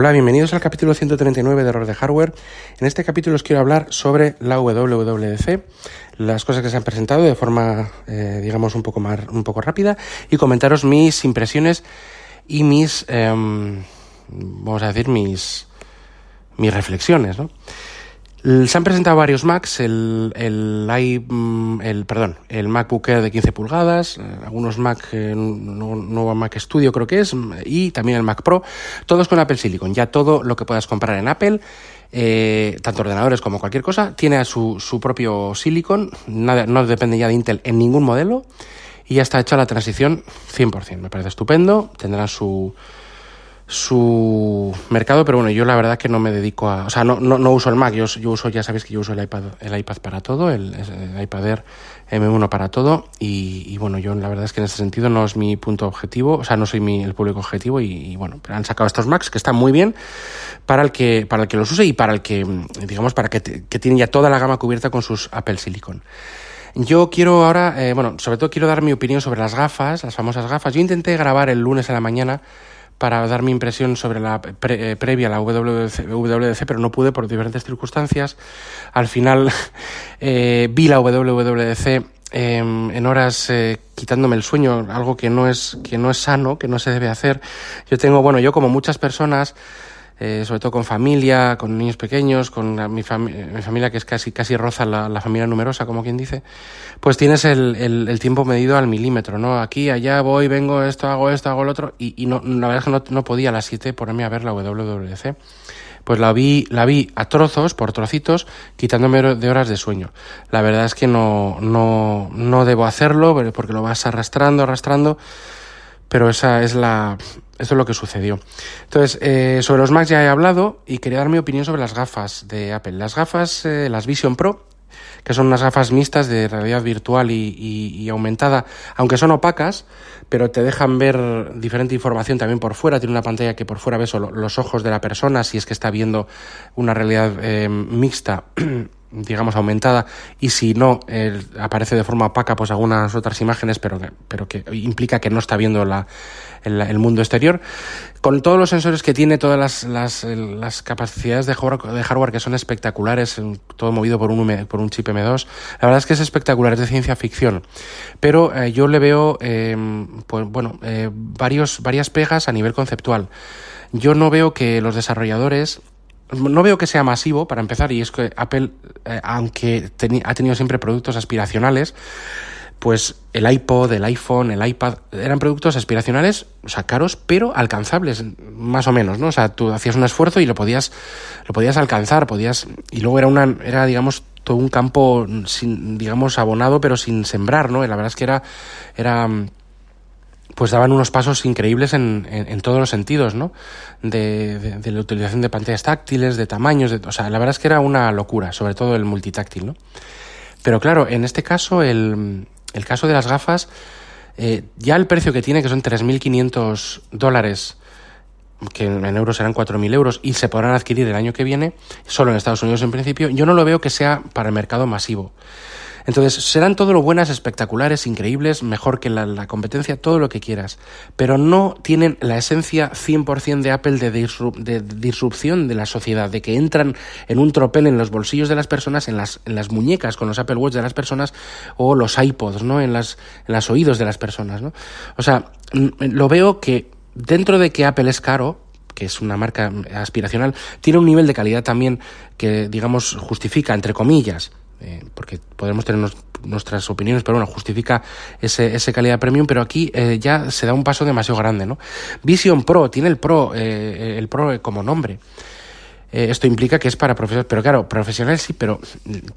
Hola, bienvenidos al capítulo 139 de Error de Hardware. En este capítulo os quiero hablar sobre la WWDC, las cosas que se han presentado de forma, eh, digamos, un poco, más, un poco rápida y comentaros mis impresiones y mis, eh, vamos a decir, mis, mis reflexiones, ¿no? Se han presentado varios Macs, el, el, mm, el, perdón, el MacBook Air de 15 pulgadas, eh, algunos Mac, eh, nuevo Mac Studio creo que es, y también el Mac Pro, todos con Apple Silicon. Ya todo lo que puedas comprar en Apple, eh, tanto ordenadores como cualquier cosa, tiene su, su propio Silicon, nada, no depende ya de Intel en ningún modelo, y ya está hecha la transición 100%. Me parece estupendo, tendrá su su mercado, pero bueno, yo la verdad que no me dedico a, o sea, no, no, no uso el Mac, yo, yo, uso, ya sabéis que yo uso el iPad, el iPad para todo, el, iPad Air M1 para todo, y, bueno, yo la verdad es que en ese sentido no es mi punto objetivo, o sea, no soy mi, el público objetivo, y, bueno, pero han sacado estos Macs que están muy bien para el que, para el que los use y para el que, digamos, para que, que tienen ya toda la gama cubierta con sus Apple Silicon. Yo quiero ahora, eh, bueno, sobre todo quiero dar mi opinión sobre las gafas, las famosas gafas. Yo intenté grabar el lunes a la mañana para dar mi impresión sobre la eh, previa a la WWDC, pero no pude por diferentes circunstancias. Al final eh, vi la WWDC em, en horas eh, quitándome el sueño, algo que no es que no es sano, que no se debe hacer. Yo tengo, bueno, yo como muchas personas eh, sobre todo con familia, con niños pequeños, con mi, mi, familia que es casi, casi roza la, familia numerosa, como quien dice, pues tienes el, el, tiempo medido al milímetro, ¿no? Aquí, allá, voy, vengo, esto, hago esto, hago lo otro, y, y no, la verdad es que no, no podía a las 7 ponerme a ver la WWDC pues la vi, la vi a trozos, por trocitos, quitándome de horas de sueño. La verdad es que no, no, no debo hacerlo, porque lo vas arrastrando, arrastrando, pero esa es la, eso es lo que sucedió. Entonces, eh, sobre los Macs ya he hablado y quería dar mi opinión sobre las gafas de Apple. Las gafas, eh, las Vision Pro, que son unas gafas mixtas de realidad virtual y, aumentada, aunque son opacas, pero te dejan ver diferente información también por fuera. Tiene una pantalla que por fuera ves los ojos de la persona, si es que está viendo una realidad eh, mixta digamos, aumentada y si no aparece de forma opaca pues algunas otras imágenes, pero, pero que implica que no está viendo la, el, mundo exterior. Con todos los sensores que tiene, todas las, las, las capacidades de hardware, de hardware, que son espectaculares, todo movido por un, por un chip M2, la verdad es que es espectacular, es de ciencia ficción. Pero eh, yo le veo, eh, pues bueno, eh, varios, varias pegas a nivel conceptual. Yo no veo que los desarrolladores no veo que sea masivo, para empezar, y es que Apple, eh, aunque ha tenido siempre productos aspiracionales, pues el iPod, el iPhone, el iPad eran productos aspiracionales, o sea, caros, pero alcanzables, más o menos, ¿no? O sea, tú hacías un esfuerzo y lo podías, lo podías alcanzar, podías, y luego era una, era, digamos, todo un campo sin, digamos, abonado, pero sin sembrar, ¿no? Y la verdad es que era, era, pues daban unos pasos increíbles en, en, todos los sentidos, ¿no? De, de, la utilización de pantallas táctiles, de tamaños, de, o sea, la verdad es que era una locura, sobre todo el multitáctil, ¿no? Pero claro, en este caso, el, el caso de las gafas, eh, ya el precio que tiene, que son 3.500 dólares, que en euros serán 4.000 euros, y se podrán adquirir el año que viene, solo en Estados Unidos en principio, yo no lo veo que sea para el mercado masivo. Entonces, serán todo lo buenas, espectaculares, increíbles, mejor que la, competencia, todo lo que quieras, pero no tienen la esencia 100% de Apple de, de, disrupción de la sociedad, de que entran en un tropel en los bolsillos de las personas, en las, muñecas con los Apple Watch de las personas o los iPods, ¿no? En las, oídos de las personas, ¿no? O sea, lo veo que dentro de que Apple es caro, que es una marca aspiracional, tiene un nivel de calidad también que, digamos, justifica, entre comillas, eh, porque podemos tener nuestras opiniones, pero bueno, justifica ese, ese calidad premium, pero aquí eh, ya se da un paso demasiado grande, ¿no? Vision Pro, tiene el Pro, eh, el Pro como nombre. eh, esto implica que es para profesionales. Pero claro, profesionales sí, pero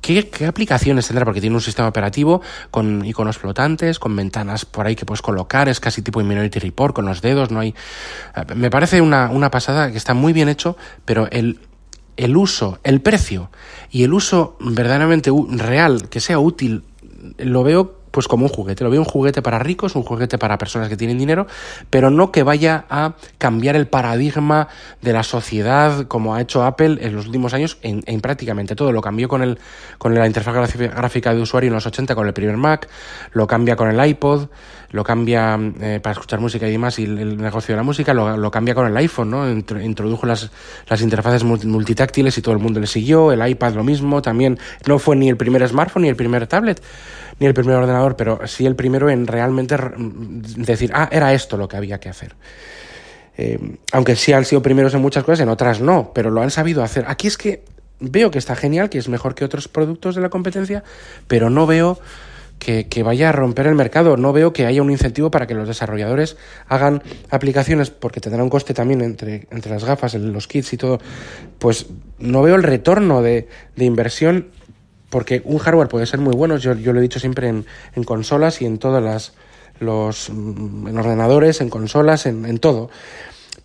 ¿qué, aplicaciones tendrá? Porque tiene un sistema operativo con iconos flotantes, con ventanas por ahí que puedes colocar, es casi tipo Minority Report, con los dedos, no hay... Me parece una, una pasada que está muy bien hecho, pero el, el uso, el precio y el uso verdaderamente real, que sea útil, lo veo pues como un juguete. Lo veo un juguete para ricos, un juguete para personas que tienen dinero, pero no que vaya a cambiar el paradigma de la sociedad como ha hecho Apple en los últimos años en, prácticamente todo. Lo cambió con, el, con la interfaz gráfica de usuario en los 80 con el primer Mac, lo cambia con el iPod, lo cambia eh, para escuchar música y demás y el, negocio de la música, lo, cambia con el iPhone, ¿no? Introdujo las, interfaces multitáctiles y todo el mundo le siguió, el iPad lo mismo, también no fue ni el primer smartphone ni el primer tablet ni el primer ordenador, pero sí el primero en realmente decir, ah, era esto lo que había que hacer. Eh, aunque sí han sido primeros en muchas cosas, en otras no, pero lo han sabido hacer. Aquí es que veo que está genial, que es mejor que otros productos de la competencia, pero no veo que, vaya a romper el mercado, no veo que haya un incentivo para que los desarrolladores hagan aplicaciones, porque tendrá un coste también entre, entre las gafas, los kits y todo, pues no veo el retorno de, de inversión porque un hardware puede ser muy bueno, yo, yo lo he dicho siempre en, en consolas y en todas las los mm, en ordenadores, en consolas, en, en todo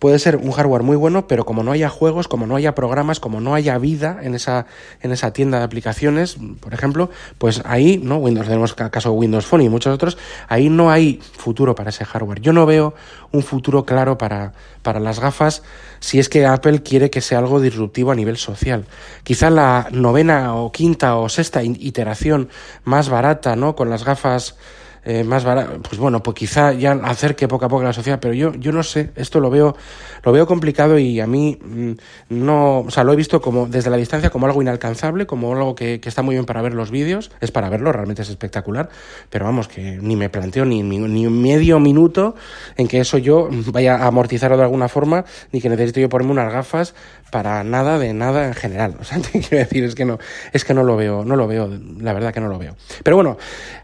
puede ser un hardware muy bueno, pero como no haya juegos, como no haya programas, como no haya vida en esa, en esa tienda de aplicaciones, por ejemplo, pues ahí, ¿no? Windows, tenemos caso Windows Phone y muchos otros, ahí no hay futuro para ese hardware. Yo no veo un futuro claro para, para las gafas si es que Apple quiere que sea algo disruptivo a nivel social. Quizá la novena o quinta o sexta iteración más barata, ¿no? Con las gafas eh, más barato, pues bueno, pues quizá ya acerque poco a poco la sociedad, pero yo, yo no sé, esto lo veo, lo veo complicado y a mí mm, no, o sea, lo he visto como desde la distancia como algo inalcanzable, como algo que, que está muy bien para ver los vídeos, es para verlo, realmente es espectacular, pero vamos, que ni me planteo ni, ni, ni medio minuto en que eso yo vaya a amortizarlo de alguna forma, ni que necesite yo ponerme unas gafas para nada de nada en general. O sea, te quiero decir, es que no, es que no lo veo, no lo veo, la verdad que no lo veo. Pero bueno,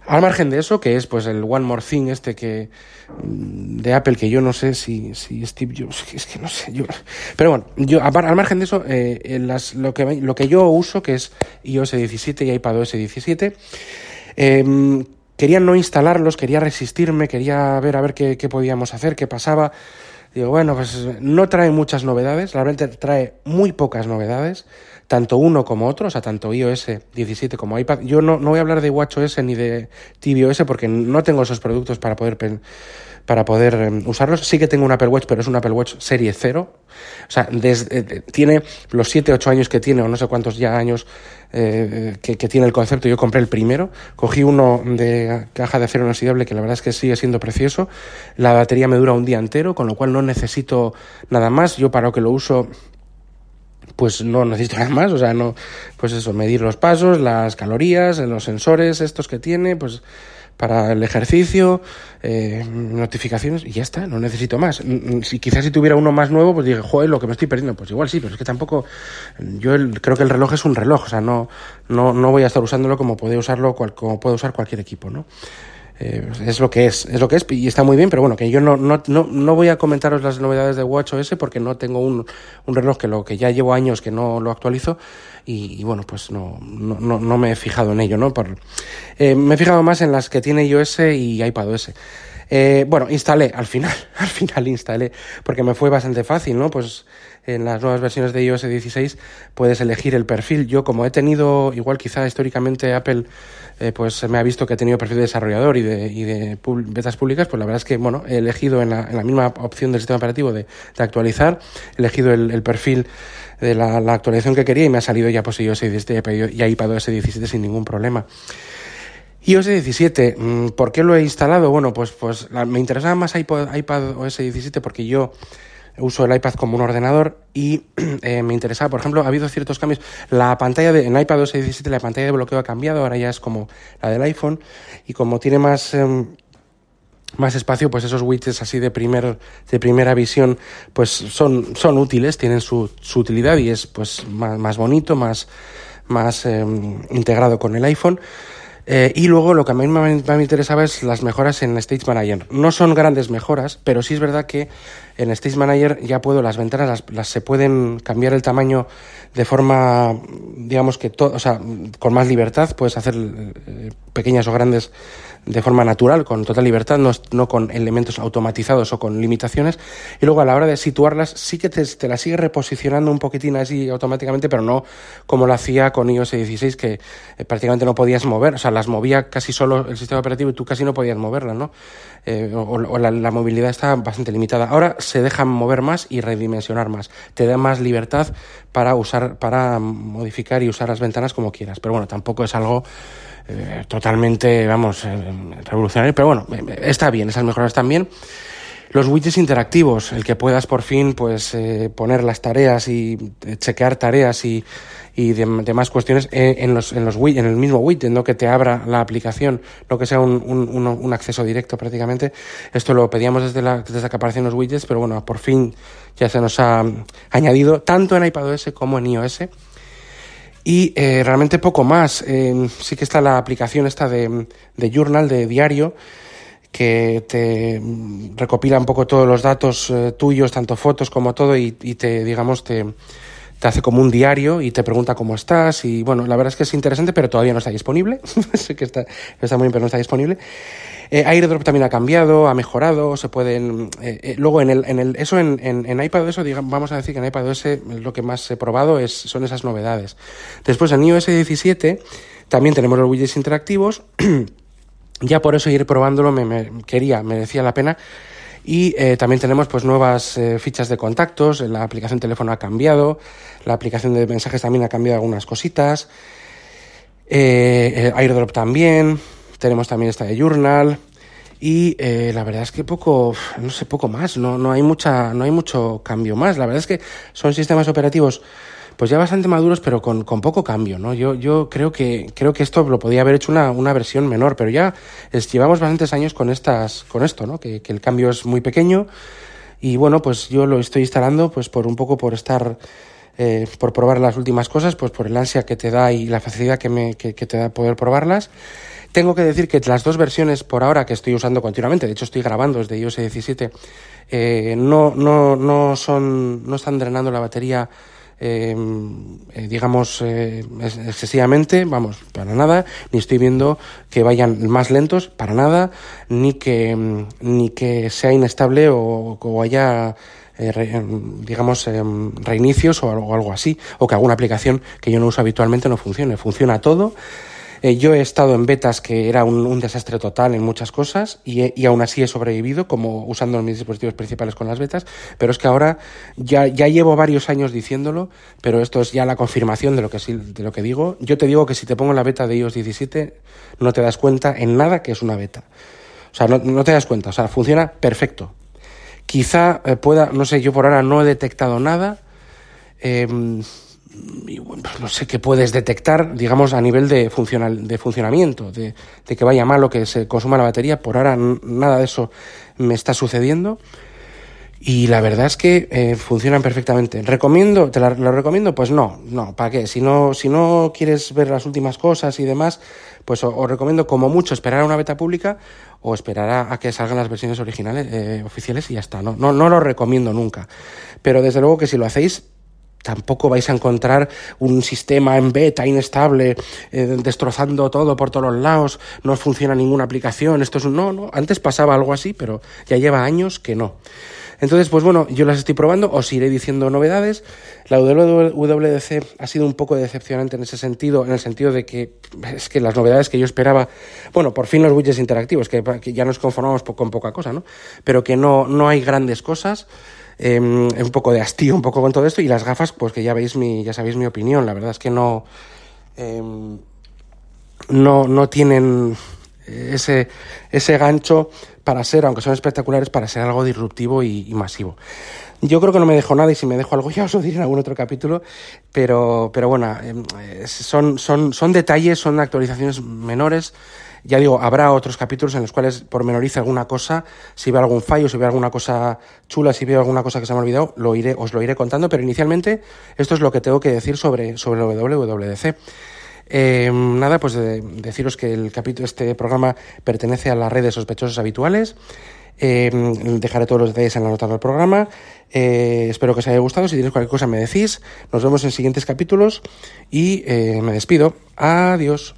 al margen de eso, que es pues el One More Thing este que mm, de Apple, que yo no sé si, si Steve Jobs, es que no sé, yo, pero bueno, yo al margen de eso, eh, las, lo, que, lo que yo uso, que es iOS 17 y iPadOS 17, eh, quería no instalarlos, quería resistirme, quería ver a ver qué, qué podíamos hacer, qué pasaba. Digo, bueno, pues no trae muchas novedades, realmente trae muy pocas novedades, tanto uno como otro, o sea, tanto iOS 17 como iPad. Yo no, no voy a hablar de WatchOS ni de tvOS porque no tengo esos productos para poder para poder em, usarlos. Sí que tengo un Apple Watch, pero es un Apple Watch serie 0. O sea, desde, eh, tiene los 7, 8 años que tiene, o no sé cuántos ya años eh, que, tiene el concepto. Yo compré el primero, cogí uno de caja de acero inoxidable que la verdad es que sigue siendo precioso. La batería me dura un día entero, con lo cual no necesito nada más. Yo para lo que lo uso pues no necesito nada más, o sea, no, pues eso, medir los pasos, las calorías, los sensores estos que tiene, pues para el ejercicio, eh, notificaciones y ya está, no necesito más. Mm, mm, si quizás si tuviera uno más nuevo, pues dije, joder, lo que me estoy perdiendo, pues igual sí, pero es que tampoco, yo creo que el reloj es un reloj, o sea, no, no, no voy a estar usándolo como puede usarlo, como puede usar cualquier equipo, ¿no? Eh, es lo que es, es lo que es y está muy bien, pero bueno, que yo no, no, no, no voy a comentaros las novedades de WatchOS porque no tengo un, un reloj que lo que ya llevo años que no lo actualizo y, bueno, pues no, no, no, me he fijado en ello, ¿no? Por, eh, me he fijado más en las que tiene iOS y iPadOS. Eh, bueno, instalé, al final, al final instalé, porque me fue bastante fácil, ¿no? Pues en las nuevas versiones de iOS 16 puedes elegir el perfil. Yo como he tenido, igual quizá históricamente Apple eh, pues me ha visto que he tenido perfil de desarrollador y de, y de betas públicas, pues la verdad es que bueno, he elegido en la, en la misma opción del sistema operativo de, de actualizar, he elegido el, el perfil de la, la, actualización que quería y me ha salido ya pues iOS 17 y iPadOS 17 sin ningún problema iOS 17, mm, ¿por qué lo he instalado? Bueno, pues, pues me interesaba más iPad, iPadOS 17 porque yo uso el iPad como un ordenador y eh, me interesaba, por ejemplo, ha habido ciertos cambios. La pantalla de, en iPad 17 la pantalla de bloqueo ha cambiado, ahora ya es como la del iPhone y como tiene más... Em, más espacio, pues esos widgets así de primer, de primera visión, pues son, son útiles, tienen su, su utilidad y es pues más, más bonito, más, más em, integrado con el iPhone. Eh, y luego lo que a mí me, me, interesaba es las mejoras en Stage Manager. No son grandes mejoras, pero sí es verdad que en Stage Manager ya puedo, las ventanas las, se pueden cambiar el tamaño de forma, digamos que todo, o sea, con más libertad, puedes hacer eh, pequeñas o grandes de forma natural, con total libertad, no, no, con elementos automatizados o con limitaciones. Y luego a la hora de situarlas, sí que te, te las sigue reposicionando un poquitín así automáticamente, pero no como lo hacía con iOS 16, que eh, prácticamente no podías mover, o sea, las movía casi solo el sistema operativo y tú casi no podías moverlas, ¿no? Eh, o, la, la, movilidad está bastante limitada. Ahora se dejan mover más y redimensionar más. Te da más libertad para usar, para modificar y usar las ventanas como quieras. Pero bueno, tampoco es algo eh, totalmente, vamos, eh, revolucionario, pero bueno, eh, está bien, esas mejoras también. Los widgets interactivos, el que puedas por fin pues poner las tareas y chequear tareas y, y demás cuestiones en, los, en, los, en el mismo widget, no que te abra la aplicación, no que sea un, un, acceso directo prácticamente. Esto lo pedíamos desde, la, desde que aparecen los widgets, pero bueno, por fin ya se nos ha añadido tanto en iPadOS como en iOS. Y eh, realmente poco más. Eh, sí que está la aplicación esta de, de Journal, de diario, que te recopila un poco todos los datos eh, tuyos, tanto fotos como todo, y, y, te, digamos, te, te hace como un diario y te pregunta cómo estás. Y bueno, la verdad es que es interesante, pero todavía no está disponible. sé que está, está muy bien, pero no está disponible. Eh, AirDrop también ha cambiado, ha mejorado, se pueden... Eh, eh, luego, en el, en el, eso en, en, en iPadOS, digamos, vamos a decir que en iPadOS lo que más he probado es, son esas novedades. Después, en iOS 17 también tenemos los widgets interactivos. ya por eso ir probándolo me, me quería, merecía la pena. Y eh, también tenemos pues nuevas eh, fichas de contactos, la aplicación teléfono ha cambiado, la aplicación de mensajes también ha cambiado algunas cositas, eh, AirDrop también, tenemos también esta de Journal. Y eh, la verdad es que poco, no sé, poco más, no, no hay mucha, no hay mucho cambio más. La verdad es que son sistemas operativos pues ya bastante maduros, pero con, con poco cambio, ¿no? Yo, yo creo que, creo que esto lo podía haber hecho una, una versión menor, pero ya es, llevamos bastantes años con estas, con esto, ¿no? Que, que el cambio es muy pequeño y bueno, pues yo lo estoy instalando pues por un poco por estar eh, por probar las últimas cosas, pues por el ansia que te da y la facilidad que, me, que, que te da poder probarlas. Tengo que decir que las dos versiones por ahora que estoy usando continuamente, de hecho estoy grabando desde iOS 17, eh, no, no, no, son, no están drenando la batería eh, eh, digamos, eh, excesivamente, vamos, para nada, ni estoy viendo que vayan más lentos, para nada, ni que, ni que sea inestable o, o haya eh, re, digamos, eh, reinicios o algo, algo, así, o que alguna aplicación que yo no uso habitualmente no funcione. Funciona todo. Eh, yo he estado en betas que era un, desastre total en muchas cosas y, he, y, aún así he sobrevivido, como usando mis dispositivos principales con las betas, pero es que ahora ya, ya llevo varios años diciéndolo, pero esto es ya la confirmación de lo, que, de lo que digo. Yo te digo que si te pongo la beta de iOS 17 no te das cuenta en nada que es una beta. O sea, no, te das cuenta, o sea, funciona perfecto Quizá eh, pueda, no sé, yo por ahora no he detectado nada. Eh, pues no sé qué puedes detectar, digamos, a nivel de, funcional, de funcionamiento, de, que vaya mal o que se consuma la batería. Por ahora nada de eso me está sucediendo. Y la verdad es que eh, funcionan perfectamente. ¿Recomiendo? ¿Te la, lo recomiendo? Pues no, no, ¿para qué? Si no, si no quieres ver las últimas cosas y demás, pues os, recomiendo como mucho esperar a una beta pública o esperar a, a que salgan las versiones originales, eh, oficiales y ya está. No, no, no lo recomiendo nunca. Pero desde luego que si lo hacéis, tampoco vais a encontrar un sistema en beta inestable, eh, destrozando todo por todos los lados, no funciona ninguna aplicación, esto es un no, no, antes pasaba algo así, pero ya lleva años que no. Entonces, pues bueno, yo las estoy probando, os iré diciendo novedades. La WWDC ha sido un poco decepcionante en ese sentido, en el sentido de que es que las novedades que yo esperaba, bueno, por fin los widgets interactivos, que, que ya nos conformamos con poca cosa, ¿no? Pero que no, no hay grandes cosas. Eh, un poco de hastío, un poco con todo esto, y las gafas, pues que ya veis mi, ya sabéis mi opinión, la verdad es que no, eh, no, no tienen ese, ese gancho para ser, aunque son espectaculares, para ser algo disruptivo y, masivo. Yo creo que no me dejo nada y si me dejo algo ya os lo diré en algún otro capítulo, pero, pero bueno, eh, son, son, son detalles, son actualizaciones menores. Ya digo, habrá otros capítulos en los cuales pormenorice alguna cosa, si veo algún fallo, si veo alguna cosa chula, si veo alguna cosa que se me ha olvidado, lo iré, os lo iré contando, pero inicialmente esto es lo que tengo que decir sobre, sobre el WWDC. Eh, nada, pues de, deciros que el capítulo, este programa pertenece a la red de sospechosos habituales. Eh, dejaré todos los detalles en la nota del programa. Eh, espero que os haya gustado. Si tienes cualquier cosa me decís. Nos vemos en siguientes capítulos y me despido. Adiós.